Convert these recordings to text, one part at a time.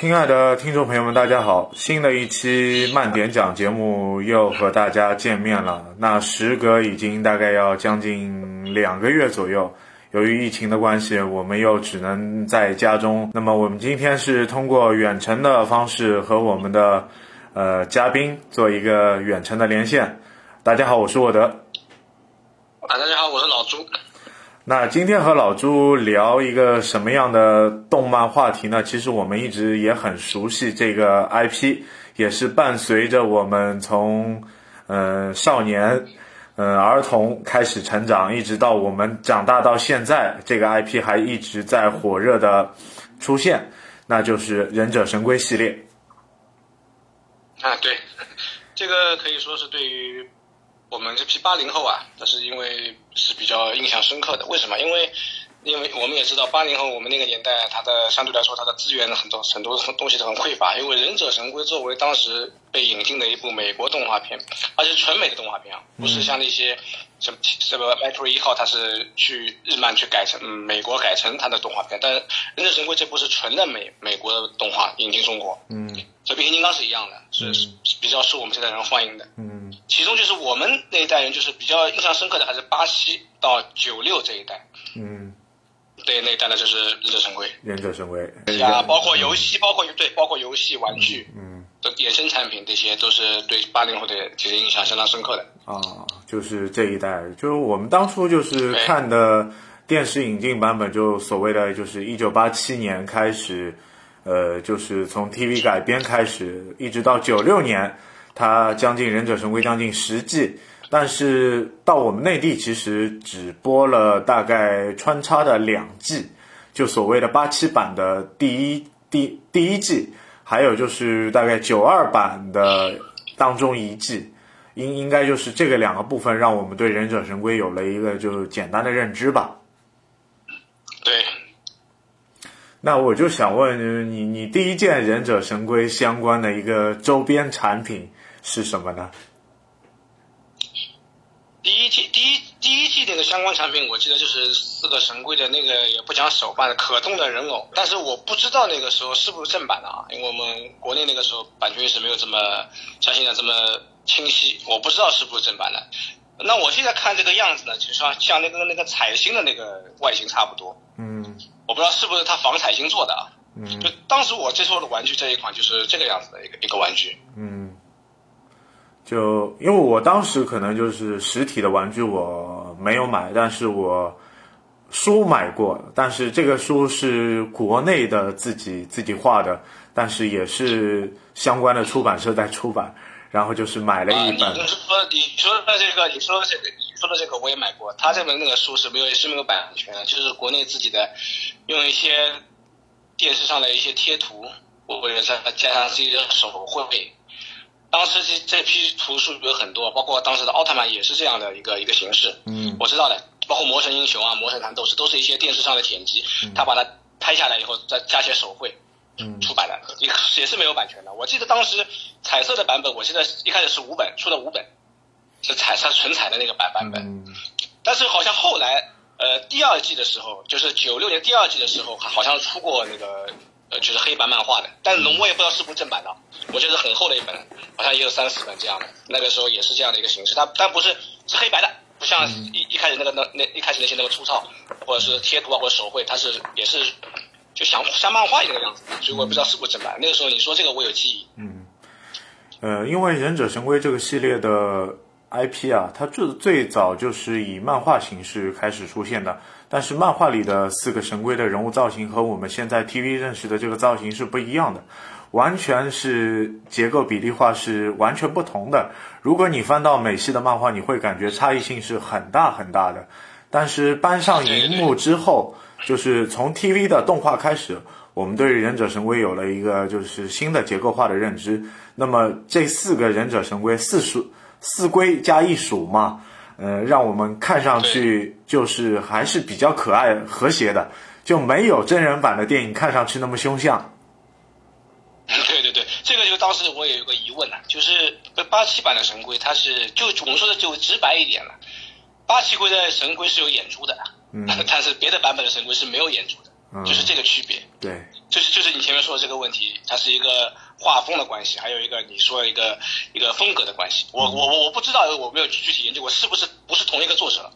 亲爱的听众朋友们，大家好！新的一期慢点讲节目又和大家见面了。那时隔已经大概要将近两个月左右，由于疫情的关系，我们又只能在家中。那么我们今天是通过远程的方式和我们的呃嘉宾做一个远程的连线。大家好，我是沃德。啊，大家好，我是老朱。那今天和老朱聊一个什么样的动漫话题呢？其实我们一直也很熟悉这个 IP，也是伴随着我们从呃少年、嗯儿童开始成长，一直到我们长大到现在，这个 IP 还一直在火热的出现，那就是《忍者神龟》系列。啊，对，这个可以说是对于我们这批八零后啊，但是因为是比较印象深刻的。为什么？因为因为我们也知道，八零后我们那个年代，它的相对来说它的资源很多很多东西都很匮乏。因为《忍者神龟》作为当时被引进的一部美国动画片，而且是纯美的动画片啊，不是像那些什么什么《麦克瑞一号》，它是去日漫去改成、嗯、美国改成它的动画片，但是《忍者神龟》这部是纯的美美国的动画引进中国。嗯。和变形金刚是一样的，是是是比较受我们这代人欢迎的。嗯。其中就是我们那一代人，就是比较印象深刻的，还是巴西到九六这一代。嗯，对那一代的就是忍者神龟。忍者神龟。啊，包括游戏，包括对，包括游戏、玩具嗯的衍生产品，这些都是对八零后的其实印象相当深刻的。啊，就是这一代，就是我们当初就是看的电视引进版本，就所谓的就是一九八七年开始，呃，就是从 TV 改编开始，一直到九六年，它将近《忍者神龟》将近十季，但是到我们内地其实只播了大概穿插的两季，就所谓的八七版的第一第第一季，还有就是大概九二版的当中一季。应应该就是这个两个部分，让我们对忍者神龟有了一个就是简单的认知吧。对，那我就想问你，你第一件忍者神龟相关的一个周边产品是什么呢？第一件第一第一季那个相关产品，我记得就是四个神龟的那个也不讲手办的可动的人偶，但是我不知道那个时候是不是正版的啊，因为我们国内那个时候版权意识没有这么像现在这么清晰，我不知道是不是正版的。那我现在看这个样子呢，就像像那个那个彩星的那个外形差不多，嗯我不知道是不是它仿彩星做的啊。嗯就当时我接触的玩具这一款就是这个样子的一个一个玩具。嗯，就因为我当时可能就是实体的玩具我没有买，但是我书买过，但是这个书是国内的自己自己画的，但是也是相关的出版社在出版，然后就是买了啊，一本。你就是说你说的这个，你说的这个，你说的这个我也买过。他这本那个书是没有是没有版权的，就是国内自己的，用一些电视上的一些贴图，或者再加上自己的手绘。当时这这批图书有很多，包括当时的奥特曼也是这样的一个一个形式。嗯我知道的，包括魔神英雄啊、魔神坛斗士，都是一些电视上的剪辑，他把它拍下来以后再加些手绘。嗯出版的，也也是没有版权的。我记得当时彩色的版本，我记得一开始是五本，出了五本，是彩色纯彩的那个版版本。嗯但是好像后来，呃，第二季的时候，就是九六年第二季的时候，好像出过那个，呃，就是黑白漫画的。但是我也不知道是不是正版的，我觉得很厚的一本，好像也有三四本这样的。那个时候也是这样的一个形式，它但不是是黑白的，不像一一开始那个那那一开始那些那么粗糙，或者是贴图啊或者手绘，它是也是就像像漫画一样的样子。所以我也不知道是不是正版。那个时候你说这个我有记忆。嗯，呃，因为忍者神龟这个系列的 IP 啊，它最最早就是以漫画形式开始出现的，但是漫画里的四个神龟的人物造型和我们现在 TV 认识的这个造型是不一样的，完全是结构比例化是完全不同的。如果你翻到美系的漫画，你会感觉差异性是很大很大的。但是搬上荧幕之后，就是从 TV 的动画开始，我们对忍者神龟有了一个就是新的结构化的认知。那么这四个忍者神龟，四属四龟加一属嘛，呃，让我们看上去就是还是比较可爱和谐的，就没有真人版的电影看上去那么凶相。对对对，这个就当时我也有个疑问呢，就是八七版的神龟，它是就我们说的就直白一点了，八七龟的神龟是有眼珠的，嗯，但是别的版本的神龟是没有眼珠的，嗯，就是这个区别。对，就是就是你前面说的这个问题，它是一个画风的关系，还有一个你说一个一个风格的关系。我我我我不知道，我没有具体研究过是不是不是同一个作者，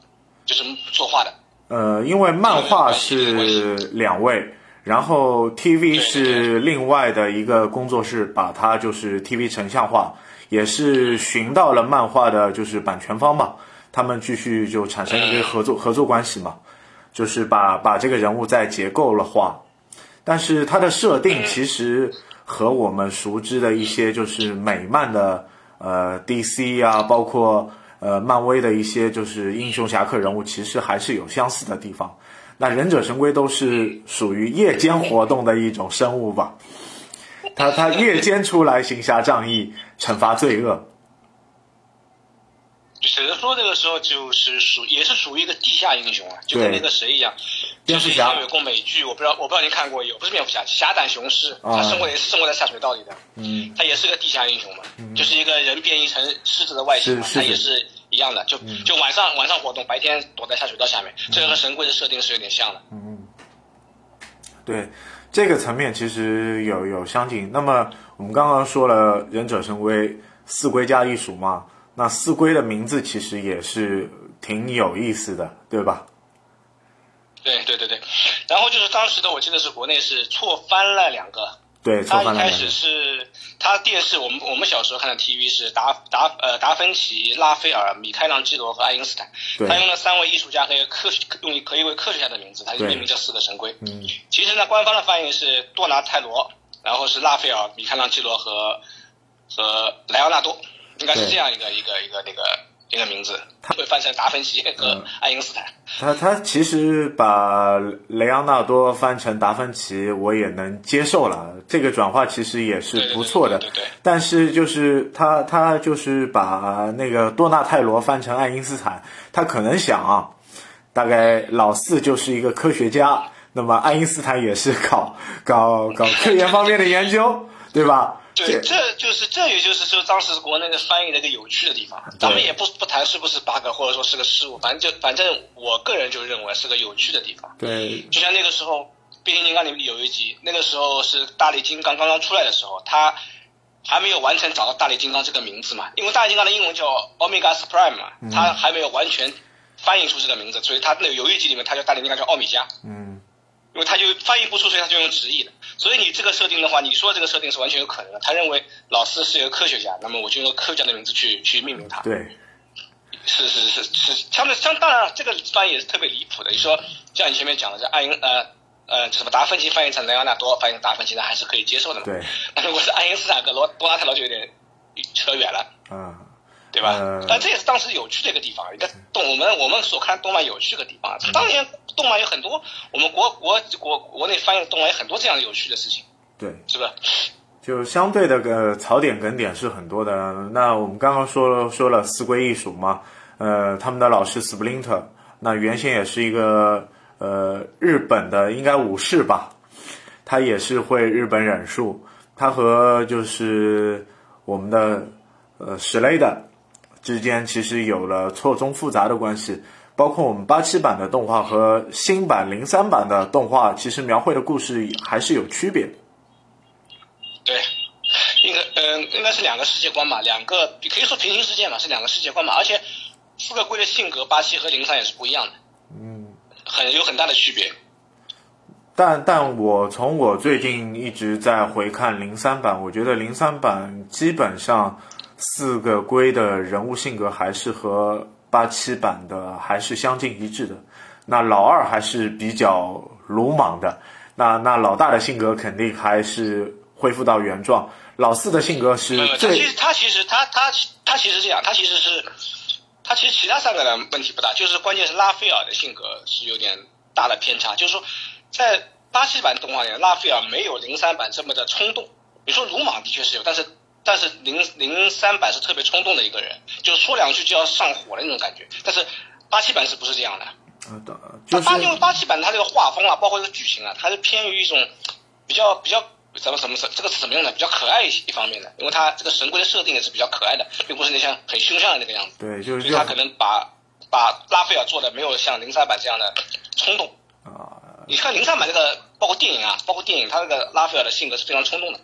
就是作画的。呃，因为漫画是两位。然后 TV 是另外的一个工作室，把它就是 TV 成像化，也是寻到了漫画的就是版权方嘛，他们继续就产生一个合作合作关系嘛，就是把把这个人物再结构了化，但是它的设定其实和我们熟知的一些就是美漫的呃 DC 啊，包括呃漫威的一些就是英雄侠客人物，其实还是有相似的地方。那忍者神龟都是属于夜间活动的一种生物吧？他他夜间出来行侠仗义，惩罚罪恶。时候就是属也是属于一个地下英雄啊，就跟那个谁一样，就是以前有过美剧，我不知道我不知道您看过有，不是蝙蝠侠，侠胆雄狮，他生活也是生活在下水道里的，嗯，他也是个地下英雄嘛，就是一个人变异成狮子的外形，他也是。一样的，就就晚上晚上活动，白天躲在下水道下面，这个和神龟的设定是有点像的。嗯，对，这个层面其实有有相近。那么我们刚刚说了忍者神龟四龟加一鼠嘛，那四龟的名字其实也是挺有意思的，对吧？对对对对，然后就是当时的我记得是国内是错翻了两个。对，他一开始是他电视，我们我们小时候看的 TV 是达达呃达芬奇、拉斐尔、米开朗基罗和爱因斯坦，他用了三位艺术家和科学用可以为科学家的名字，他就命名叫四个神龟。嗯，其实呢，官方的翻译是多拿泰罗，然后是拉斐尔、米开朗基罗和和莱昂纳多，应该是这样一个一个一个那个。一个名字，他会翻成达芬奇和爱因斯坦。他他其实把雷昂纳多翻成达芬奇，我也能接受了。这个转化其实也是不错的。对对。但是就是他他就是把那个多纳泰罗翻成爱因斯坦，他可能想啊，大概老四就是一个科学家，那么爱因斯坦也是搞搞搞科研方面的研究，对吧？对，这就是这也就是说当时国内的翻译的一个有趣的地方。咱们也不不谈是不是 bug 或者说是个失误，反正就反正我个人就认为是个有趣的地方。对，就像那个时候《变形金刚》里面有一集，那个时候是大力金刚刚刚出来的时候，他还没有完全找到大力金刚这个名字嘛，因为大力金刚的英文叫 Omega Supreme 嘛，他还没有完全翻译出这个名字，所以他那个有一集里面他叫大力金刚叫奥米加。嗯。因为他就翻译不出，所以他就用直译的。所以你这个设定的话，你说这个设定是完全有可能的。他认为老四是一个科学家，那么我就用科学家的名字去去命名他。对，是是是是，相对相当然这个翻译也是特别离谱的。你说像你前面讲的，这爱因呃呃什么达芬奇翻译成莱昂纳多，翻译成达芬奇，那还是可以接受的嘛？对。那如果是爱因斯坦跟罗多拉特罗就有点扯远了。嗯。对吧？但这也是当时有趣的一个地方，一个动我们我们所看动漫有趣的地方。当年动漫有很多，我们国国国国内翻译的动漫有很多这样有趣的事情。对，是不是？就相对的个槽点梗点是很多的。那我们刚刚说了说了四龟艺术嘛，呃，他们的老师 Splinter，那原先也是一个呃日本的应该武士吧，他也是会日本忍术，他和就是我们的呃史雷的。之间其实有了错综复杂的关系，包括我们八七版的动画和新版零三版的动画，其实描绘的故事还是有区别。对，应该嗯，应该是两个世界观吧，两个可以说平行世界嘛，是两个世界观嘛，而且四个龟的性格八七和零三也是不一样的，嗯，很有很大的区别。但但我从我最近一直在回看零三版，我觉得零三版基本上。四个龟的人物性格还是和八七版的还是相近一致的。那老二还是比较鲁莽的，那那老大的性格肯定还是恢复到原状。老四的性格是他其实他其实他他他其实这样，他其实是他其实其他三个人问题不大，就是关键是拉斐尔的性格是有点大的偏差。就是说，在八七版动画里，拉斐尔没有零三版这么的冲动。你说鲁莽的确是有，但是。但是零零三版是特别冲动的一个人，就说两句就要上火的那种感觉。但是八七版是不是这样的？啊的就是八因为八七版它这个画风啊，包括这个剧情啊，它是偏于一种比较比较怎么怎么这个词怎么用呢？比较可爱一一方面的，因为它这个神龟的设定也是比较可爱的，并不是那像很凶相的那个样子。对，就是所以他可能把把拉斐尔做的没有像零三版这样的冲动。啊，你看零三版这个，包括电影啊，包括电影，他这个拉斐尔的性格是非常冲动的，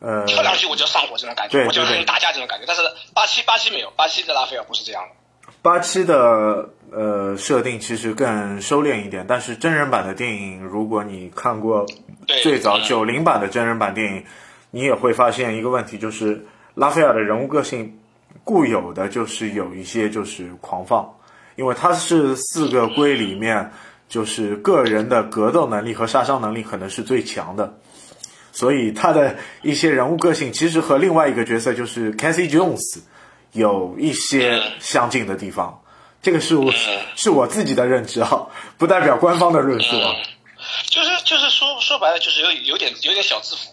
呃，跳两句我就要上火这种感觉，我就要跟你打架这种感觉。但是八七八七没有，八七的拉斐尔不是这样的。八七的呃设定其实更收敛一点，但是真人版的电影，如果你看过对最早嗯九零版的真人版电影，你也会发现一个问题，就是拉斐尔的人物个性固有的就是有一些就是狂放，因为他是四个龟里面就是个人的格斗能力和杀伤能力可能是最强的。所以他的一些人物个性其实和另外一个角色就是 Cassie Jones 有一些相近的地方，这个是我是我自己的认知啊，不代表官方的论述啊。就是就是说说白了，就是有有点有点小自负，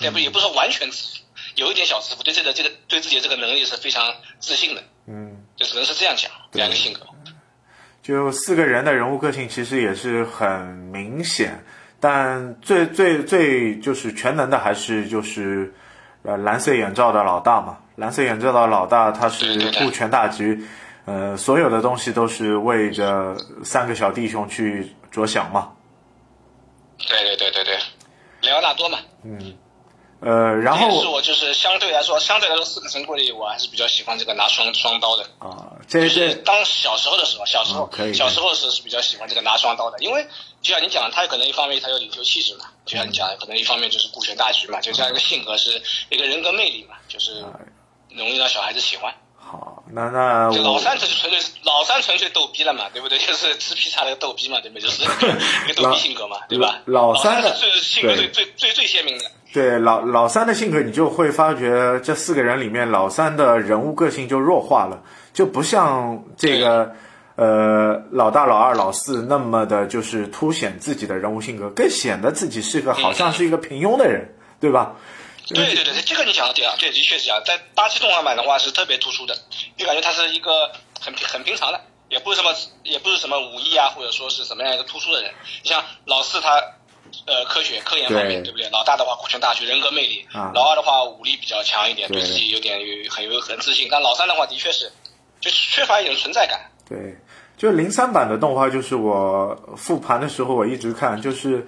也不也不是说完全自负，有一点小自负，对这个这个对自己的这个能力是非常自信的，嗯，就只能是这样讲，这样一个性格。就四个人的人物个性其实也是很明显，但最最最就是全能的还是就是呃蓝色眼罩的老大嘛。蓝色眼罩的老大他是顾全大局，呃，所有的东西都是为着三个小弟兄去着想嘛。对对对对对，莱昂纳多嘛，呃，然后是后我就是相对来说，相对来说四个神棍里，我还是比较喜欢这个拿双双刀的。啊，这就是当小时候的时候，小时候、哦可以小时候是是比较喜欢这个拿双刀的，因为就像你讲，他可能一方面他有领袖气质嘛，就像你讲的，可能一方面就是顾全大局嘛，就这样一个性格是一个人格魅力嘛，就是容易让小孩子喜欢。好，那那就老我三纯纯粹老三纯粹逗逼了嘛，对不对？就是吃披萨那个逗逼嘛，对不对？就是一个 逗逼性格嘛，对吧？老老三的是最性格最最最最鲜明的。对老老三的性格，你就会发觉这四个人里面，老三的人物个性就弱化了，就不像这个呃老大、老二、老四那么的，就是凸显自己的人物性格，更显得自己是个好像是一个平庸的人，对吧？对对对，这个你讲的对啊，对，的确是这样。在巴西动画版的话是特别突出的，就感觉他是一个很平很平常的，也不是什么也不是什么武艺啊，或者说是什么样一个突出的人。你像老四他，呃，科学科研方面，对对不对？老大的话顾全大局，人格魅力；啊老二的话武力比较强一点，对对自己有点有很有很自信。但老三的话的确是，就缺乏一种存在感。对，就零三版的动画，就是我复盘的时候，我一直看，就是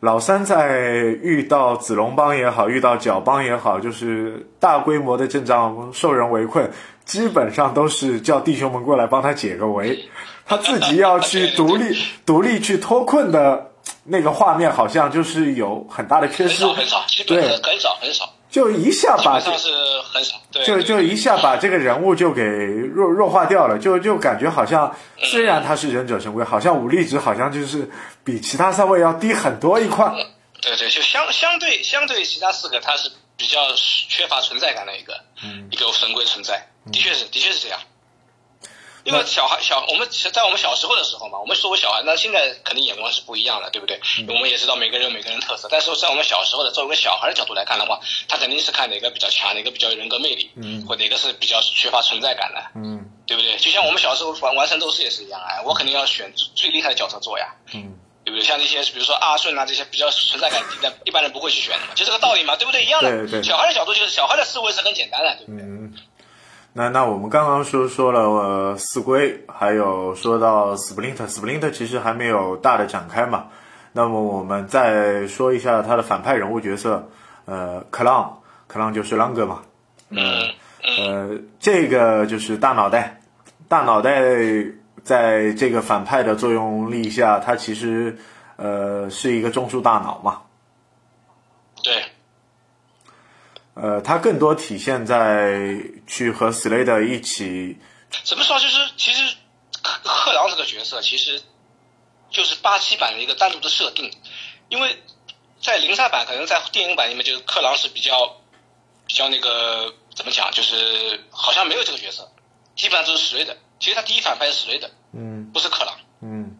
老三在遇到子龙帮也好，遇到角帮也好，就是大规模的阵仗受人围困，基本上都是叫弟兄们过来帮他解个围，他自己要去独立 独立去脱困的那个画面，好像就是有很大的缺失很少，很少，基本对上很少很少，就一下把这基本上是很少。对，就就一下把这个人物就给弱弱化掉了，就就感觉好像虽然他是忍者神龟，好像武力值好像就是比其他三位要低很多一块。对对，就相相对相对其他四个，他是比较缺乏存在感的一个、嗯一个神龟存在，的确是的确是这样。因为小孩小我们在我们小时候的时候嘛，我们作为小孩，那现在肯定眼光是不一样的，对不对？嗯我们也知道每个人有每个人特色，但是在我们小时候的作为一个小孩的角度来看的话，他肯定是看哪个比较强，哪个比较有人格魅力，嗯或哪个是比较缺乏存在感的，嗯对不对？就像我们小时候玩玩圣斗士也是一样啊，我肯定要选最厉害的角色做呀，嗯，对不对？像那些比如说阿顺啊这些比较存在感低的，一般人不会去选的嘛，就这个道理嘛，对不对？一样的。对对小孩的角度就是小孩的思维是很简单的，对不对？嗯，那那我们刚刚说说了、呃、四龟，还有说到 Splinter，Splinter 其实还没有大的展开嘛。那么我们再说一下他的反派人物角色，呃，克朗，克朗就是朗哥嘛。嗯呃，这个就是大脑袋，大脑袋在这个反派的作用力下，他其实呃是一个中枢大脑嘛。对，呃，他更多体现在去和斯雷德一起，怎么说就是其实克克朗这个角色其实就是八七版的一个单独的设定，因为在零三版可能在电影版里面就是克朗是比较比较那个怎么讲，就是好像没有这个角色，基本上都是史瑞德。其实他第一反派是史瑞德，嗯不是克朗。嗯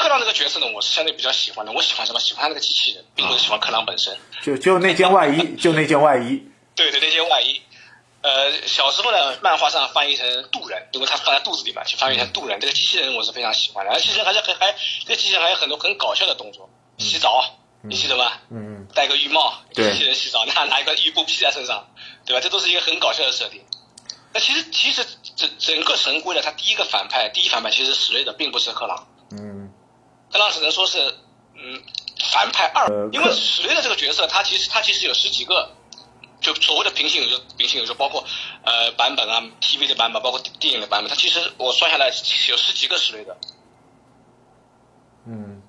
克朗这个角色呢，我是相对比较喜欢的。我喜欢什么？喜欢他那个机器人，并不是喜欢克朗本身。就就那件外衣，就那件外衣。对对，那件外衣。呃，小时候呢，漫画上翻译成渡人，因为他放在肚子里嘛，就翻译成渡人。这个机器人我是非常喜欢的，而机器人还是很还，这个机器人还有很多很搞笑的动作，洗澡，你记得吗？嗯，戴个浴帽，机器人洗澡，拿拿一个浴布披在身上，对吧？这都是一个很搞笑的设定。那其实其实整整个神龟呢，它第一个反派，第一反派其实是史瑞德，并不是克朗。嗯，克朗只能说是嗯反派二，呃因为史瑞的这个角色，他其实他其实有十几个，就所谓的平行宇宙，平行宇宙包括呃版本啊，TV 的版本，包括电影的版本，他其实我算下来有十几个史瑞的。嗯，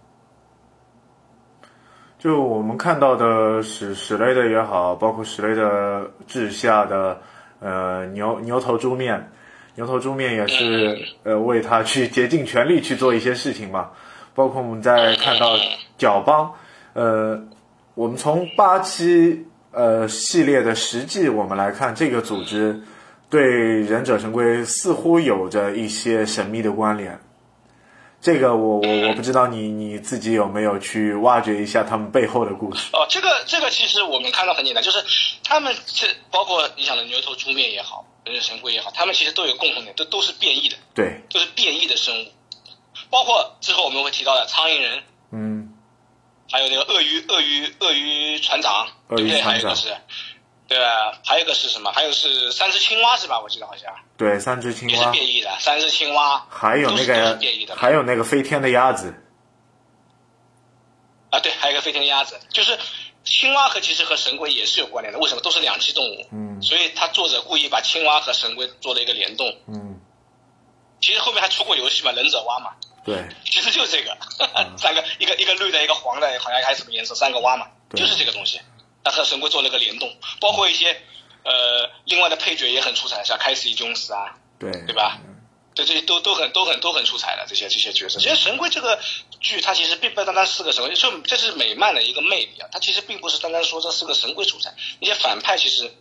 就我们看到的史史雷的也好，包括史雷的治下的呃牛牛头猪面，牛头猪面也是呃为他去竭尽全力去做一些事情嘛。包括我们在看到角邦，呃，我们从八期呃系列的实际我们来看，这个组织对忍者神龟似乎有着一些神秘的关联。这个我我我不知道你你自己有没有去挖掘一下他们背后的故事？哦，这个这个其实我们看到很简单，就是他们这包括你想的牛头猪面也好，忍者神龟也好，他们其实都有共同点，都都是变异的，对，都是变异的生物。包括之后我们会提到的苍蝇人，嗯，还有那个鳄鱼鳄鱼鳄鱼船长，鳄鱼对不对？还有一个是，对吧？还有一个是什么？还有是三只青蛙是吧？我记得好像对，三只青蛙也是，变异的，三只青蛙，还有那个变异的还有那个飞天的鸭子，啊，对，还有一个飞天鸭子，就是青蛙和其实和神龟也是有关联的。为什么？都是两栖动物，嗯所以他作者故意把青蛙和神龟做了一个联动。嗯，其实后面还出过游戏嘛，忍者蛙嘛，对，其 实就是这个，三个一个一个绿的，一个黄的，好像还是什么颜色，三个蛙嘛，就是这个东西。它和神龟做了个联动，包括一些呃另外的配角也很出彩，像开西琼斯啊，对，对吧？对，这些都都很都很都很出彩的这些这些角色。其实《神龟》这个剧，它其实并不单单是个神龟，就这是美漫的一个魅力啊。它其实并不是单单说这是个神龟出彩，那些反派其实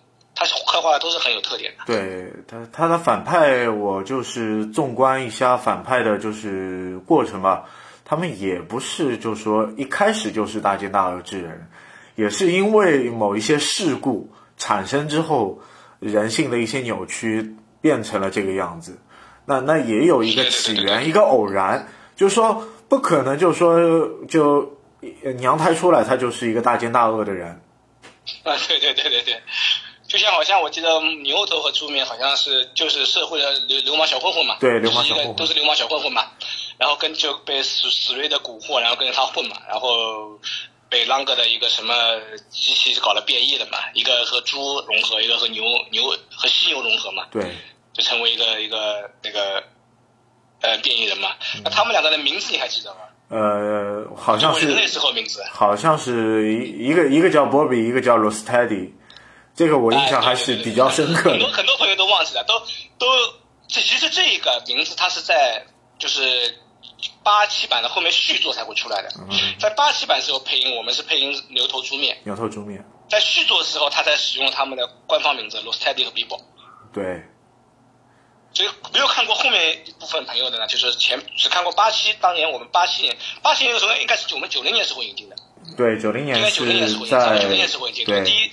它刻画的都是很有特点的。对他他的反派，我就是纵观一下反派的，就是过程吧。他们也不是就说一开始就是大奸大恶之人，也是因为某一些事故产生之后，人性的一些扭曲变成了这个样子。那那也有一个起源，一个偶然，就是说不可能，就是说就呃娘胎出来他就是一个大奸大恶的人。啊，对对对对对，就像好像我记得牛头和猪面好像是就是社会的流流氓小混混嘛，对流氓就是一个小混混都是流氓小混混嘛，然后跟就被史史瑞的蛊惑，然后跟着他混嘛，然后被啷个的一个什么机器搞了变异了嘛，一个和猪融合，一个和牛牛和犀牛融合嘛，对，就成为一个一个那个呃变异人嘛。嗯那他们两个的名字你还记得吗？呃，好像是我那时候名字。好像是一一个一个叫波比，一个叫罗斯泰迪，这个我印象还是比较深刻很多。很多朋友都忘记了，都都这其实这个名字它是在就是八七版的后面续作才会出来的。嗯在八七版时候配音，我们是配音牛头猪面；牛头猪面，在续作的时候，他才使用他们的官方名字罗斯泰迪和比伯。对，所以没有看过后面一部分朋友的呢，就是前只看过八七，当年我们八七年八七年的时候应该是我们九零年时候引进的，对，九零应年该九零年时候是引进的，在九零年时候引进的。对第一，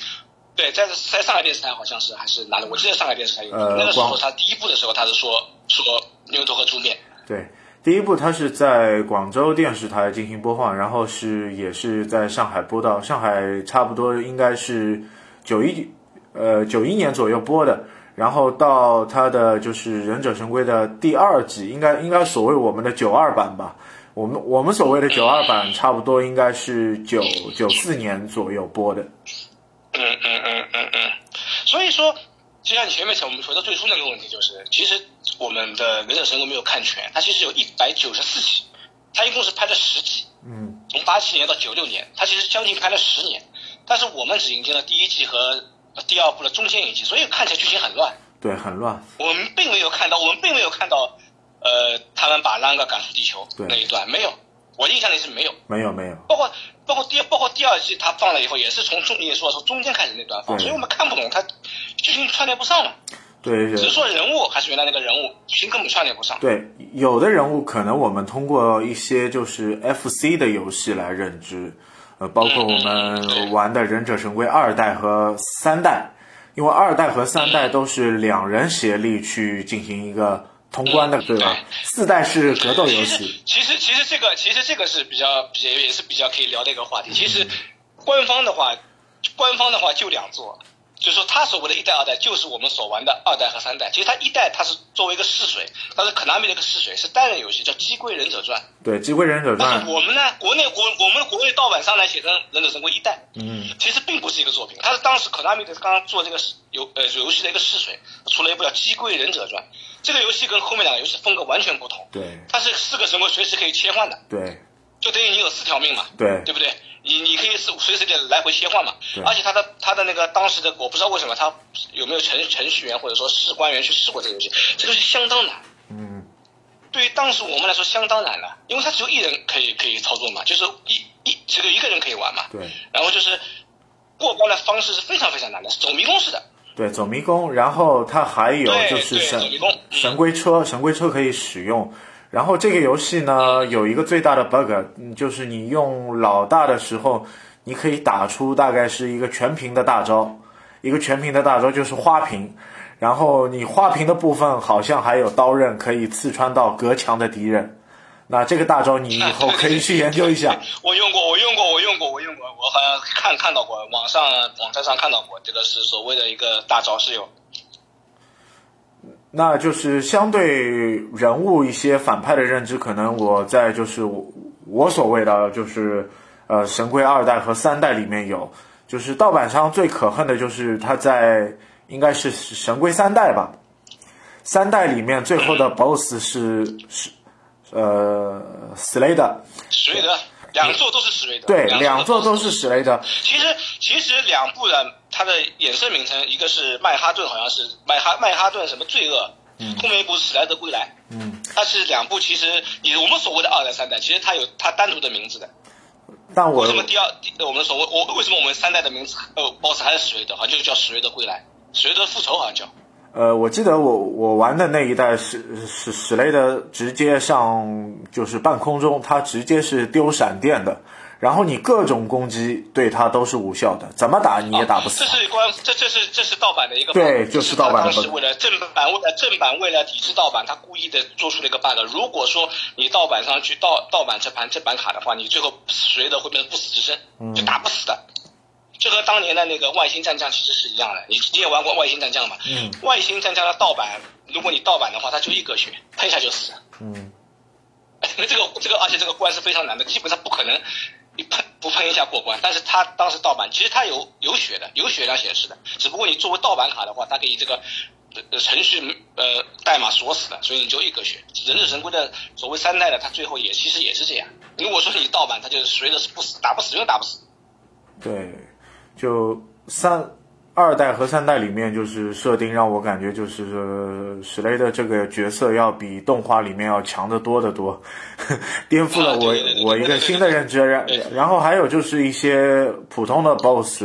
对，在在上海电视台好像是还是哪里？我记得上海电视台有，呃那个时候他第一部的时候他是说说牛头和猪面。对第一部，它是在广州电视台进行播放，然后是也是在上海播到，上海差不多应该是九一呃九一年左右播的。然后到它的就是《忍者神龟》的第二季，应该应该所谓我们的九二版吧。我们我们所谓的九二版，差不多应该是九九四年左右播的。嗯嗯嗯嗯嗯，所以说，就像你前面讲，我们说到最初那个问题就是，其实我们的《忍者神龟》没有看全，它其实有一百九十四集，它一共是拍了十集，嗯，从八七年到九六年，它其实将近拍了十年，但是我们只引进了第一季和第二部的中间一集，所以看起来剧情很乱。对，很乱。我们并没有看到，我们并没有看到，呃，他们把啷个赶出地球那一段没有，我印象里是没有。没有没有，包括包括第包括第二季，它放了以后也是从中你也说从中间开始那段放，所以我们看不懂它剧情串联不上嘛。对对只是说人物还是原来那个人物，剧情根本串联不上。对，有的人物可能我们通过一些就是 FC 的游戏来认知，呃，包括我们玩的《忍者神龟》二代和三代，因为二代和三代都是两人协力去进行一个通关的，对吧？四代是格斗游其实戏，其实其实这个其实这个是比较也也是比较可以聊的一个话题。其实官方的话，官方的话就两座，就是说他所谓的一代、二代，就是我们所玩的二代和三代。其实它一代它是作为一个试水，它是 Konami 的一个试水，是单人游戏，叫《鸡龟忍者传》。对《机龟忍者传但》是我们呢，国内国我们国内盗版商来写成《忍者神龟一代》，嗯，其实并不是一个作品，它是当时 Konami 的刚刚做这个游呃游戏的一个试水，出了一部叫《鸡龟忍者传》。这个游戏跟后面两个游戏风格完全不同，对它是四个神龟随时可以切换的，对就等于你有四条命嘛，对对不对？你你可以是随时的来回切换嘛对，而且它的它的那个当时的我不知道为什么它有没有程程序员或者说试官员去试过这个游戏，这个游戏相当难。嗯对于当时我们来说相当难的，因为它只有一人可以可以操作嘛，就是一一只有一个人可以玩嘛。对然后就是过关的方式是非常非常难的，走迷宫式的。对，走迷宫，然后它还有就是神神龟车，神龟车可以使用。然后这个游戏呢有一个最大的 bug，嗯就是你用老大的时候，你可以打出大概是一个全屏的大招，一个全屏的大招就是花屏，然后你花屏的部分好像还有刀刃可以刺穿到隔墙的敌人。那这个大招你以后可以去研究一下。我用过，我用过，我用过，我用过，我好像看看到过，网上网站上看到过，这个是所谓的一个大招是有。那就是相对人物一些反派的认知，可能我在就是我我所谓的就是呃神龟二代和三代里面有，就是盗版商最可恨的就是他在应该是神龟三代吧，三代里面最后的 BOSS 是是呃史雷德，史雷德，两座都是史瑞德。对，两座都是史。史雷德，其实其实两部的它的衍生名称，一个是曼哈顿，好像是曼哈曼哈顿什么罪恶，嗯后面一部是史莱德归来。嗯，它是两部，其实以我们所谓的二代、三代，其实它有它单独的名字的。但我为什么第二我们所谓我为什么我们三代的名字呃 BOSS 还是史瑞德，好像就叫史瑞德归来，史瑞德复仇好像叫。呃，我记得我我玩的那一代史史史雷德直接上就是半空中，他直接是丢闪电的，然后你各种攻击对他都是无效的，怎么打你也打不死这。是关这这是这是盗版的一个对就是盗版的当时为了正版为了正版为了抵制盗版，他故意的做出了一个 bug。如果说你盗版上去盗盗版这盘正版卡的话，你最后史瑞德会变成不死之身，嗯就打不死的。这和当年的那个外星战将其实是一样的，你你也玩过外星战将嘛？嗯，外星战将的盗版，如果你盗版的话，它就一格血，喷一下就死。嗯，那这个这个，而且这个关是非常难的，基本上不可能你喷不喷一下过关。但是它当时盗版，其实它有有血的，有血量显示的，只不过你作为盗版卡的话，它给你这个呃程序呃代码锁死了，所以你就一格血。忍者神龟的所谓三代的，它最后也其实也是这样。如果说你盗版，它就是随的是不死，打不死永远打不死。对，就三二代和三代里面就是设定让我感觉就是呃史雷的这个角色要比动画里面要强得多得多，颠覆了我我一个新的认知。然然后还有就是一些普通的 BOSS，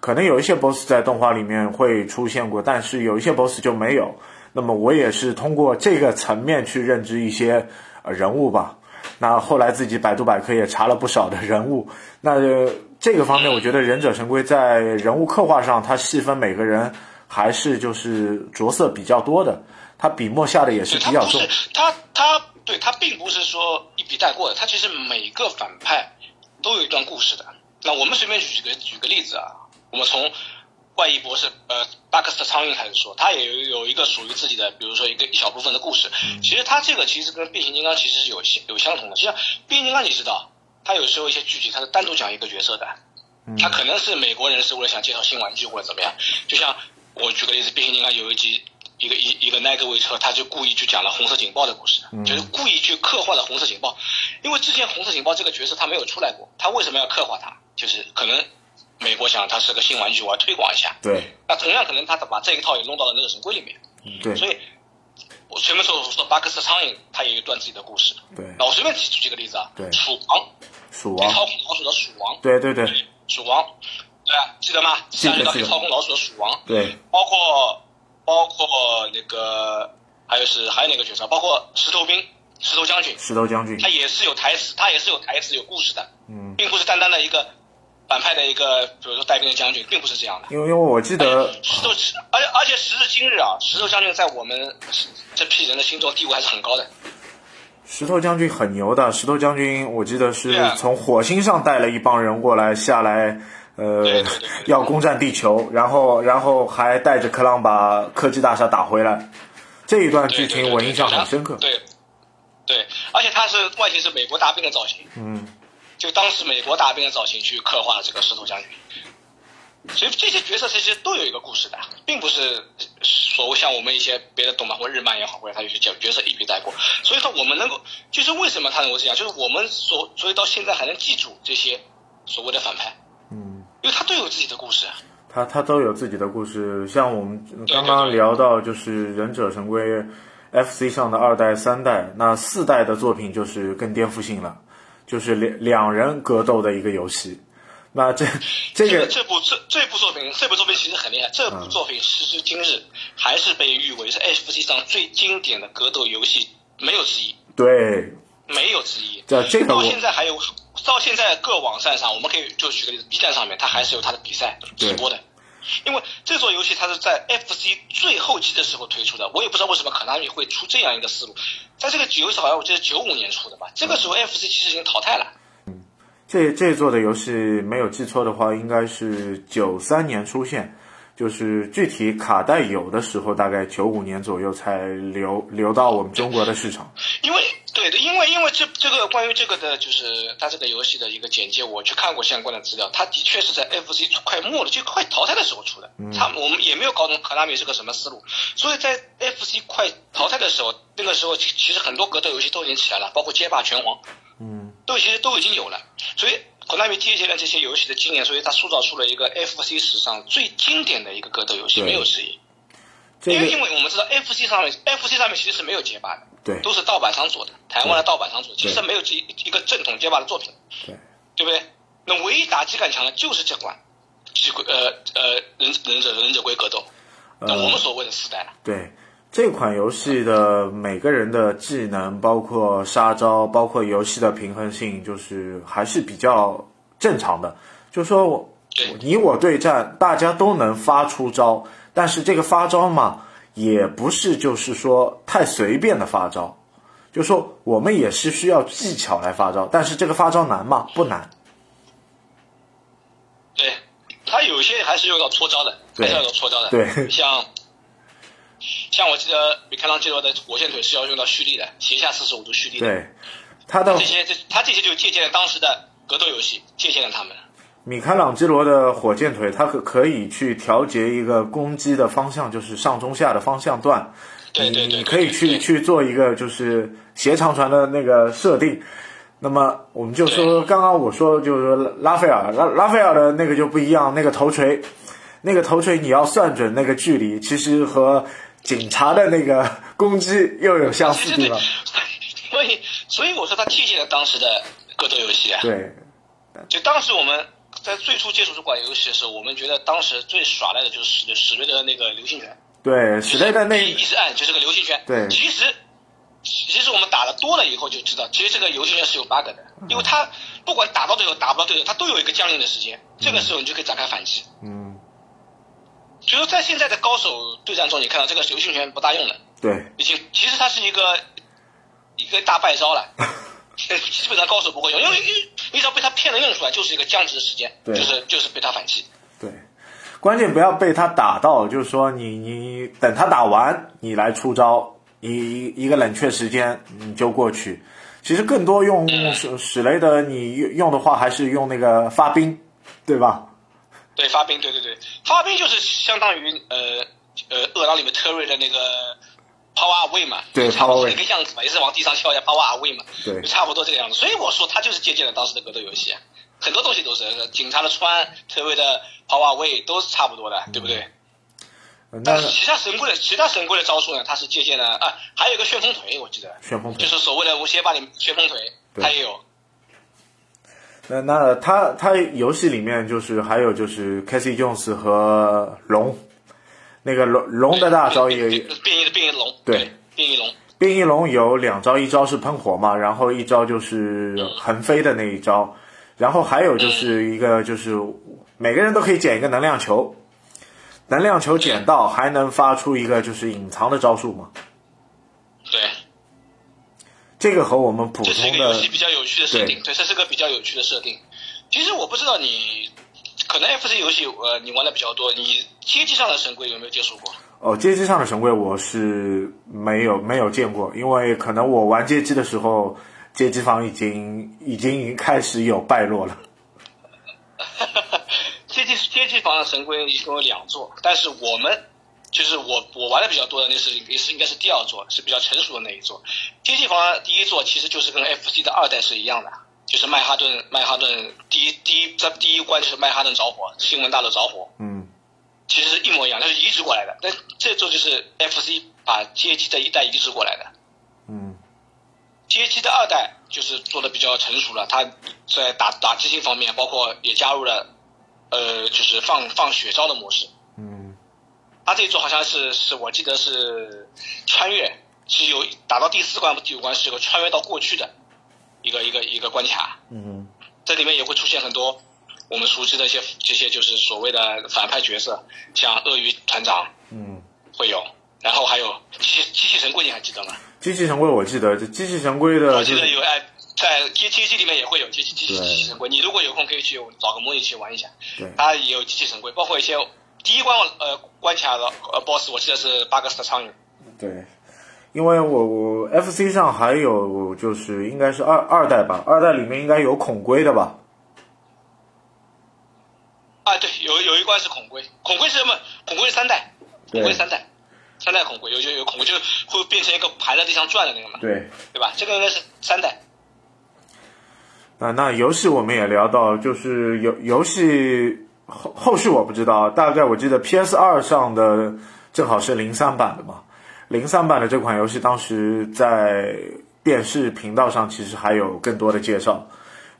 可能有一些 BOSS 在动画里面会出现过，但是有一些 BOSS 就没有。那么我也是通过这个层面去认知一些呃人物吧。那后来自己百度百科也查了不少的人物，那、呃这个方面我觉得《忍者神龟》在人物刻画上，它细分每个人还是就是着色比较多的，它笔墨下的也是，比较重它不是。它它对它并不是说一笔带过的，它其实每个反派都有一段故事的。那我们随便举个举个例子啊，我们从怪异博士呃巴克斯特苍蝇开始说，他也有有一个属于自己的，比如说一个一小部分的故事。其实他这个其实跟变形金刚其实是有相有相同的。就像变形金刚，你知道，他有时候一些剧集他是单独讲一个角色的，他可能是美国人是为了想介绍新玩具或者怎么样。就像我举个例子，变形金刚有一集。一个一一个奈格维车，他就故意去讲了红色警报的故事，就是故意去刻画了红色警报，因为之前红色警报这个角色他没有出来过，他为什么要刻画他？就是可能美国想他是个新玩具，我要推广一下。对那同样可能他把这一套也弄到了那个神龟里面，对所以我前面说说巴克斯苍蝇，它也有一段自己的故事。对，那我随便举举几个例子啊，对。鼠王，鼠王，操控老鼠的鼠王，对对对。鼠王，对啊，记得吗？记得下一个可以记得。操控老鼠的鼠王，对。包括包括那个还有是还有哪个角色，包括石头兵、石头将军，石头将军。他，也是有台词，他也是有台词、有故事的，嗯，并不是单单的一个反派的一个，比如说带兵的将军，并不是这样的。因为因为我记得石头，而且而且时至今日啊，石头将军在我们这批人的心中地位还是很高的。石头将军很牛的，石头将军我记得是从火星上带了一帮人过来下来，呃对对对对，要攻占地球，然后然后还带着克朗把科技大厦打回来，这一段剧情我印象很深刻。对，对，而且他是外形是美国大兵的造型，嗯，就当时美国大兵的造型去刻画了这个石头将军。所以这些角色其实都有一个故事的，并不是所谓像我们一些别的动漫或日漫也好，或者他有些角角色一笔带过。所以说我们能够，就是为什么他能够这样，就是我们所所以到现在还能记住这些所谓的反派，嗯，因为他都有自己的故事。啊他他都有自己的故事，像我们刚刚聊到就是忍者神龟 FC 上的二代、三代，那四代的作品就是更颠覆性了，就是两两人格斗的一个游戏。那这这个这这部这这部作品，这部作品其实很厉害。这部作品时至今日还是被誉为是 FC 上最经典的格斗游戏，没有之一，对没有之一。这这个到现在还有，到现在各网站上，我们可以就举个例子，B 站上面它还是有它的比赛直播的。因为这座游戏它是在 FC 最后期的时候推出的，我也不知道为什么可能会出这样一个思路。在这个游戏好像我记得九五年出的吧，这个时候 FC 其实已经淘汰了。这这座的游戏没有记错的话，应该是九三年出现，就是具体卡带有的时候，大概九五年左右才流流到我们中国的市场。因为对的，因为因为这这个关于这个的，就是它这个游戏的一个简介，我去看过相关的资料，它的确是在 FC 快没了，就快淘汰的时候出的。他们我们也没有搞懂卡纳米是个什么思路，所以在 FC 快淘汰的时候，那个时候其其实很多格斗游戏都已经起来了，包括街霸拳皇，嗯，都其实都已经有了。所以卡纳米借鉴了这些游戏的经验，所以它塑造出了一个 FC 史上最经典的一个格斗游戏，没有之一。这因为因为我们知道 FC 上面，FC 上面其实是没有街霸的。对都是盗版商做的，台湾的盗版商做的，其实没有一一个正统街霸的作品，对对不对？那唯一打击感强的就是这款机龟呃呃忍忍者忍者龟格斗，那我们所谓的四代了。对这款游戏的每个人的技能，包括杀招，包括游戏的平衡性，就是还是比较正常的。就是说我对你我对战，大家都能发出招，但是这个发招嘛，也不是就是说太随便的发招。就是说，我们也是需要技巧来发招，但是这个发招难吗？不难。对，他有些还是用到搓招的，对还是要有搓招的。对像像我记得米开朗基罗的火箭腿是要用到蓄力的，斜下四十五度蓄力的。对，他的这些这他这些就借鉴了当时的格斗游戏，借鉴了他们。米开朗基罗的火箭腿，它可可以去调节一个攻击的方向，就是上中下的方向段。对对对可以去去做一个就是斜长传的那个设定。那么我们就说，刚刚我说就是说拉斐尔拉拉斐尔的那个就不一样，那个头锤，那个头锤你要算准那个距离，其实和警察的那个攻击又有相似地方。所以所以我说他借鉴了当时的格斗游戏啊。对就当时我们在最初接触这款游戏的时候，我们觉得当时最耍赖的就是史史瑞德的那个流星拳，对，史瑞的那一直按就是个流星拳。对其实其实我们打的多了以后就知道，其实这个流星拳是有 bug 的，因为它不管打到队友打不到队友，它都有一个降临的时间，这个时候你就可以展开反击。嗯，所以说在现在的高手对战中，你看到这个流星拳不大用了，对已经其实它是一个一个大败招了。基本上高手不会用，因为一你只要被他骗了用出来，就是一个僵直的时间，对就是就是被他反击。对，关键不要被他打到，就是说你你等他打完，你来出招，一一一个冷却时间你就过去。其实更多用史史雷德，你用的话还是用那个发兵，对吧？对，发兵，对对对，发兵就是相当于呃呃饿狼里面特瑞的那个 power away 嘛，对差不多 power away 那个样子嘛，也是往地上跳一下 power away 嘛，对就差不多这个样子。所以我说他就是借鉴了当时的格斗游戏啊，很多东西都是呃警察的穿、特瑞的 power away 都是差不多的，对不对？那但是其他神龟的其他神龟的招数呢，他是借鉴了啊，还有一个旋风腿，我记得旋风腿就，是所谓的无邪霸里旋风腿，对他也有。那那他他游戏里面就是还有就是 Casey Jones 和龙，那个龙龙的大招也变变异的变异龙，对变异龙，变异龙有两招，一招是喷火嘛，然后一招就是横飞的那一招，然后还有就是一个就是每个人都可以捡一个能量球，能量球捡到还能发出一个就是隐藏的招数嘛，对，这个和我们普这是一通的个游戏比较有趣的设定，对，这是个比较有趣的设定。其实我不知道你，可能 FC 游戏呃你玩的比较多，你街机上的神龟有没有接触过？哦，街机上的神龟我是没有没有见过，因为可能我玩街机的时候，街机房已经已经开始有败落了。街机街机房的神龟一共有两座，但是我们就是我我玩的比较多的那是也是应该是第二座，是比较成熟的那一座。街机房第一座其实就是跟 FC 的二代是一样的，就是曼哈顿曼哈顿第一第一在第一关就是曼哈顿着火，新闻大楼着火，嗯其实是一模一样，它是移植过来的。但这座就是 FC 把街机的一代移植过来的。嗯街机的二代就是做的比较成熟了，它在打打机性方面，包括也加入了呃，就是放放血招的模式。这一座好像是是我记得是穿越，是有打到第四关第五关是有个穿越到过去的一个一个一个关卡，嗯。这里面也会出现很多我们熟悉的一些这些就是所谓的反派角色，像鳄鱼团长嗯，会有，然后还有机器机器神龟，你还记得吗？机器神龟我记得，这机器神龟的我记得有哎，在街街机里面也会有机器机器机器神龟，你如果有空可以去找个模拟器玩一下，对。它也有机器神龟，包括一些第一关呃关卡的呃 BOSS，我记得是巴格斯的苍蝇，对，因为我我 FC 上还有就是应该是二二代吧，二代里面应该有孔龟的吧？啊对，有有一关是孔龟，孔龟是什么？孔龟是三代，孔龟三代，三代孔龟有有有孔龟，就是会变成一个盘在地上转的那个嘛，对，对吧？这个应该是三代。啊，那游戏我们也聊到，就是游游戏后后续我不知道，大概我记得 PS 二上的正好是零三版的嘛，零三版的这款游戏当时在电视频道上其实还有更多的介绍，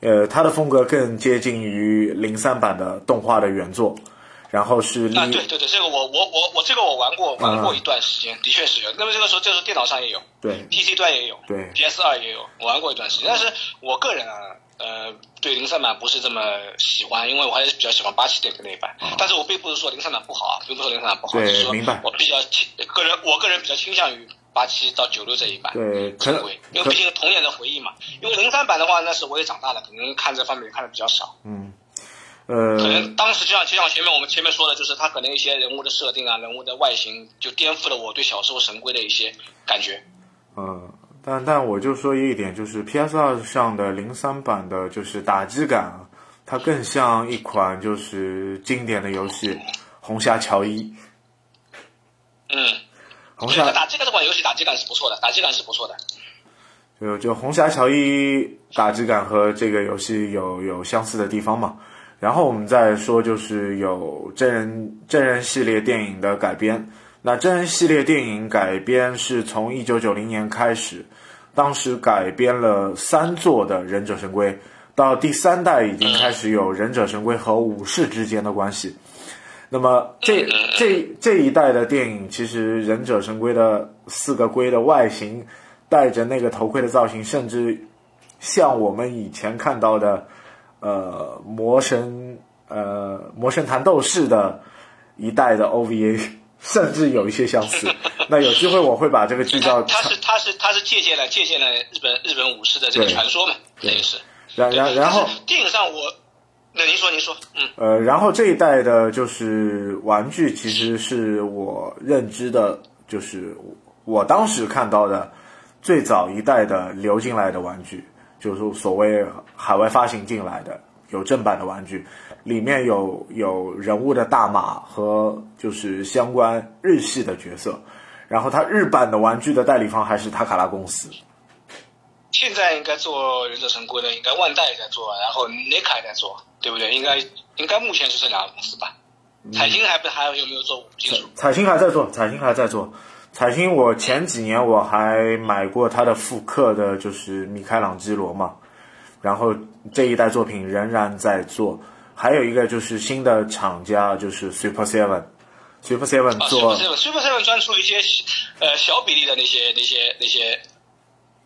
呃，它的风格更接近于零三版的动画的原作，然后是啊，对对对，这个我我我我这个我玩过玩过一段时间，的确是有。那么这个时候就是电脑上也有，对。PC 端也有，对，PS 二也有，我玩过一段时间。但是我个人啊，呃，对零三版不是这么喜欢，因为我还是比较喜欢八七点的那一版。但是我并不是说零三版不好啊，并不是说零三版不好，对只是说我比较倾个人，我个人比较倾向于八七到九六这一版。对，可能因为毕竟童年的回忆嘛。因为零三版的话，那是我也长大了，可能看这方面看的比较少。嗯呃可能当时就像就像前面我们前面说的，就是他可能一些人物的设定啊，人物的外形，就颠覆了我对小时候神龟的一些感觉。嗯，但但我就说一点，就是 PS 二上的零三版的，就是打击感啊，它更像一款就是经典的游戏《红霞乔伊》。嗯，红霞打这个这款游戏打击感是不错的，打击感是不错的。就就红霞乔伊打击感和这个游戏有有相似的地方嘛。然后我们再说，就是有真人真人系列电影的改编。那真人系列电影改编是从一九九零年开始，当时改编了三座的忍者神龟，到第三代已经开始有忍者神龟和武士之间的关系。那么这这这一代的电影，其实忍者神龟的四个龟的外形，戴着那个头盔的造型，甚至像我们以前看到的，呃，魔神呃魔神坛斗士的一代的 OVA，甚至有一些相似。那有机会我会把这个剧照他是他是他是借鉴了借鉴了日本日本武士的这个传说嘛，这对也是。然然然后电影上我，那您说您说，嗯，呃，然后这一代的就是玩具，其实是我认知的，就是我当时看到的最早一代的流进来的玩具，就是所谓海外发行进来的有正版的玩具，里面有有人物的大马和就是相关日系的角色，然后它日版的玩具的代理方还是塔卡拉公司。现在应该做忍者神龟的，应该万代也在做，然后 NECA 也在做，对不对？应该应该目前是这两个公司吧？彩星还不还有没有做五金属？彩星还在做，彩星还在做。彩星，我前几年我还买过它的复刻的，就是米开朗基罗嘛。然后这一代作品仍然在做。还有一个就是新的厂家，就是 Super Seven。Super Seven 啊做，Super Seven 专出一些呃小比例的那些那些那些，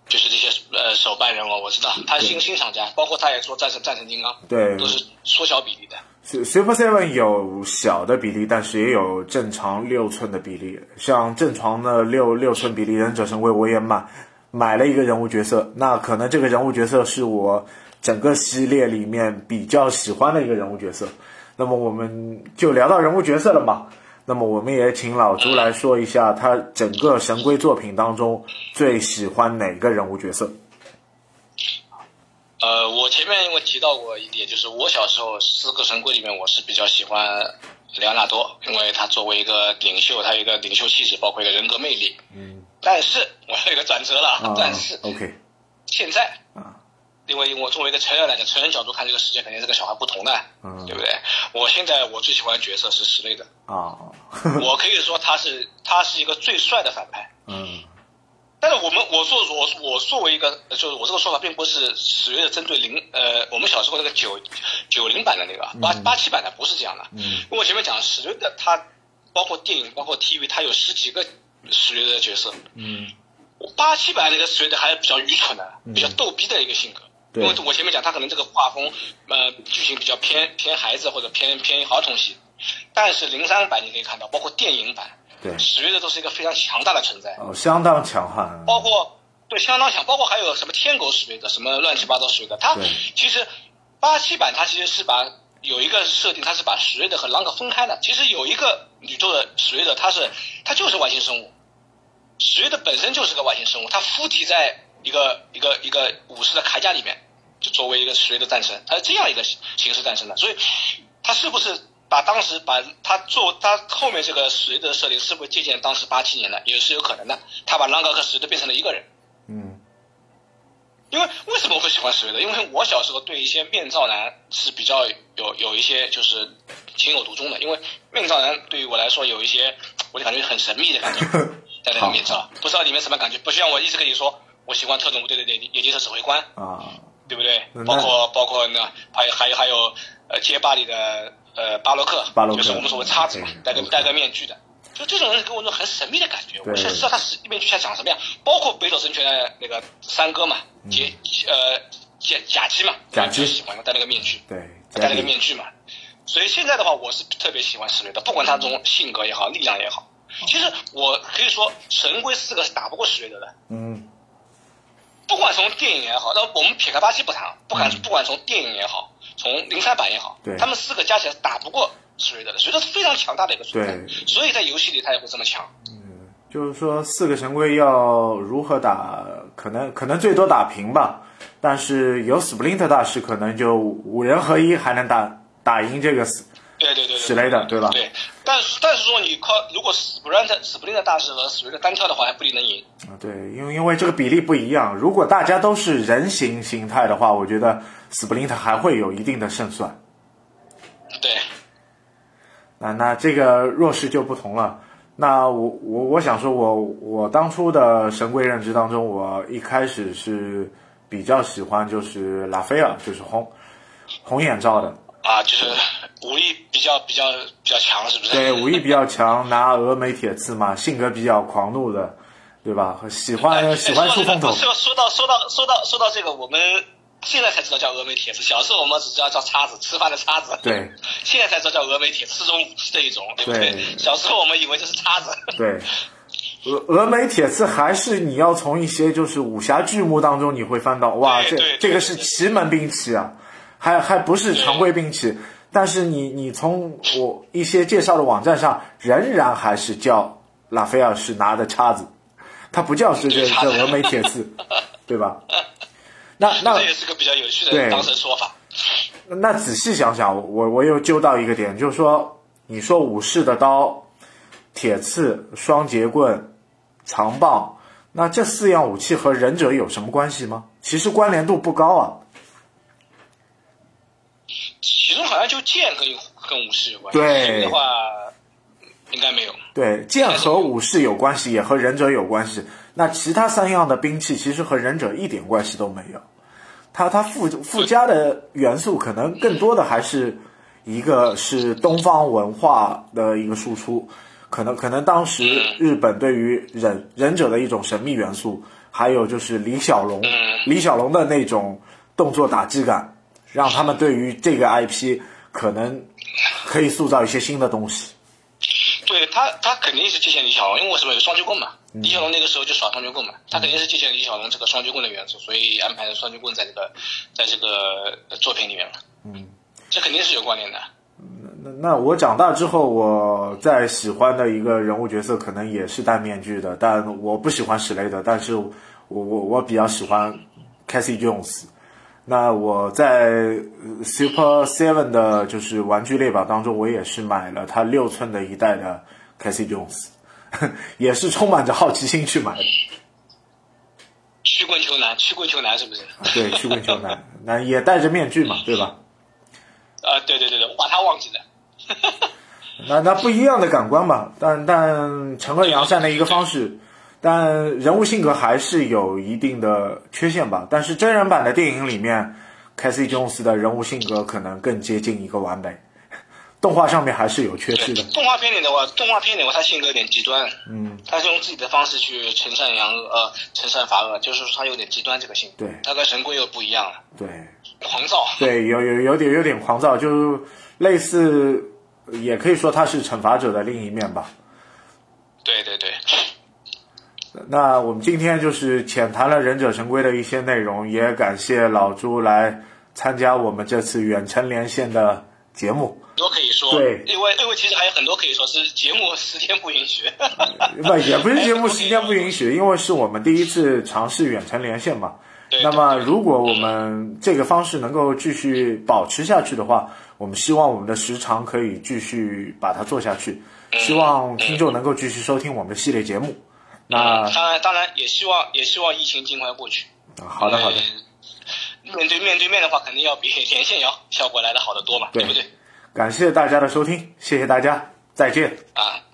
就是这些呃手办人偶，我知道他是新新厂家，包括他也做战神战神金刚，对都是缩小比例的。Su- Super Seven 有小的比例，但是也有正常六寸的比例。像正常的六六寸比例忍者神龟，我也买买了一个人物角色。那可能这个人物角色是我整个系列里面比较喜欢的一个人物角色。那么我们就聊到人物角色了嘛。那么我们也请老朱来说一下，他整个神龟作品当中最喜欢哪个人物角色？呃，我前面因为提到过一点，就是我小时候四个神龟里面，我是比较喜欢莱昂纳多，因为他作为一个领袖，他有一个领袖气质，包括一个人格魅力。嗯但是我有一个转折了，啊但是，OK 现在啊，因为我作为一个成人来讲，成人角度看这个世界，肯定是跟小孩不同的，嗯对不对？我现在我最喜欢的角色是史雷的，啊，我可以说他是他是一个最帅的反派。嗯但是我们我做我我作为一个，就是我这个说法并不是所谓的针对零呃我们小时候那个九九零版的那个八八七版的不是这样的，嗯因为我前面讲史瑞的他包括电影包括 TV 他有十几个史瑞的角色，嗯八七版那个史瑞德还是比较愚蠢的，比较逗逼的一个性格。对因为我前面讲他可能这个画风呃剧情比较偏偏孩子或者偏偏儿童系，但是零三版你可以看到，包括电影版，对史瑞德都是一个非常强大的存在。哦，相当强悍。包括对相当强，包括还有什么天狗史瑞德，什么乱七八糟史瑞德，他其实八七版他其实是把有一个设定，他是把史瑞德和朗格分开的。其实有一个宇宙的史瑞德，他是他就是外星生物，史瑞德本身就是个外星生物，他附体在一个一个一个武士的铠甲里面，就作为一个史瑞德诞生，它是这样一个形形式诞生的。所以他是不是？把当时把他做他后面这个史瑞德的设定是不是借鉴当时八七年的也是有可能的。他把朗格和史瑞德变成了一个人，嗯因为为什么我会喜欢史瑞德？因为我小时候对一些面罩男是比较有有一些就是情有独钟的，因为面罩男对于我来说有一些我就感觉很神秘的感觉，戴那个面罩，不知道里面什么感觉。不像我一直跟你说，我喜欢特种部队的野野鸡车指挥官，啊，对不对？包括包括呢，还有还有还有呃街霸里的呃巴洛克，巴洛克就是我们所谓叉子嘛，戴个戴个面具的。就这种人给我一种很神秘的感觉，对我想知道他是面具下长什么样。包括北斗神拳的那个三哥嘛，杰呃甲甲基嘛，嗯甲基我就喜欢戴那个面具，对，戴那个面具嘛。所以现在的话，我是特别喜欢史瑞德，不管他这种性格也好，力量也好。其实我可以说，神龟四个是打不过史瑞德的。嗯不管从电影也好，那我们撇开巴西不谈，不管不管从电影也好，从零三版也好，对。他们四个加起来打不过史瑞德的，史瑞德是非常强大的一个存在对，所以在游戏里他也会这么强。嗯就是说四个神龟要如何打，可能可能最多打平吧，但是有 Splinter 大师，可能就五人合一还能打打赢这个死对对对对，史雷德对吧对，但是但是说你靠如果 Splinter Splinter 大师和史瑞德单挑的话，还不一定能赢。啊，对，因为因为这个比例不一样，如果大家都是人形形态的话，我觉得 Splinter 还会有一定的胜算。对，那那这个弱势就不同了。那我我我想说我，我当初的神龟认知当中，我一开始是比较喜欢就是拉斐尔，就是红红眼罩的，啊，就是武力比较比较比较强，是不是？对，武力比较强，拿峨眉铁刺嘛，性格比较狂怒的，对吧？喜欢哎喜欢出风头，说说到说到说到说到这个，我们现在才知道叫峨眉铁刺，小时候我们只知道叫叉子，吃饭的叉子。对，现在才知道叫峨眉铁刺，是种武器的一种，对不对？对小时候我们以为这是叉子。对。峨峨眉铁刺还是你要从一些就是武侠剧目当中你会翻到，哇，这这个是奇门兵器啊，还还不是常规兵器。但是你你从我一些介绍的网站上，仍然还是叫拉斐尔是拿的叉子，他不叫是这这峨眉铁刺，对吧？那那这也是个比较有趣的当时的说法。那仔细想想，我我又揪到一个点，就是说，你说武士的刀、铁刺、双节棍、长棒，那这四样武器和忍者有什么关系吗？其实关联度不高啊。其中好像就剑跟跟武士有关系，对的话应该没有。对，剑和武士有关系，也和忍者有关系。那其他三样的兵器其实和忍者一点关系都没有。它它附附加的元素可能更多的还是一个是东方文化的一个输出，可能可能当时日本对于忍忍者的一种神秘元素，还有就是李小龙，李小龙的那种动作打击感，让他们对于这个 IP 可能可以塑造一些新的东西。对他，他肯定是借鉴李小龙，因为为什么有双截棍嘛？李小龙那个时候就耍双截棍嘛，他肯定是借鉴李小龙这个双截棍的元素，所以安排了双截棍在这个在这个作品里面嘛。嗯，这肯定是有关联的。那那我长大之后，我在喜欢的一个人物角色可能也是戴面具的，但我不喜欢史雷德，但是我我我比较喜欢 Casey Jones。那我在 Super Seven 的就是玩具列表当中，我也是买了它六寸的一代的 Casey Jones，也是充满着好奇心去买的。曲棍球男，曲棍球男是不是？对，曲棍球男，那也戴着面具嘛，对吧？啊，对对对对，我把他忘记了。那那不一样的感官嘛，但但惩恶扬善的一个方式，但人物性格还是有一定的缺陷吧。但是真人版的电影里面，凯西·琼斯的人物性格可能更接近一个完美，动画上面还是有缺失的。动画片里的话，动画片里的话，他性格有点极端，嗯，他是用自己的方式去惩善扬恶，呃，惩善罚恶，就是说他有点极端这个性格。对，他跟神龟又不一样了。对，狂躁。对，有有有点有点狂躁，就类似。也可以说他是惩罚者的另一面吧。对对对。那我们今天就是浅谈了忍者神龟的一些内容，也感谢老朱来参加我们这次远程连线的节目。多可以说，对，因为因为其实还有很多可以说是节目时间不允许。不，也不是节目时间不允许，因为是我们第一次尝试远程连线嘛。那么，如果我们这个方式能够继续保持下去的话，我们希望我们的时长可以继续把它做下去，希望听众能够继续收听我们的系列节目。那当然，当然也希望也希望疫情尽快过去。好的，好的。面对面对面的话，肯定要比连线要效果来的好得多嘛，对不对？感谢大家的收听，谢谢大家，再见。啊，再见。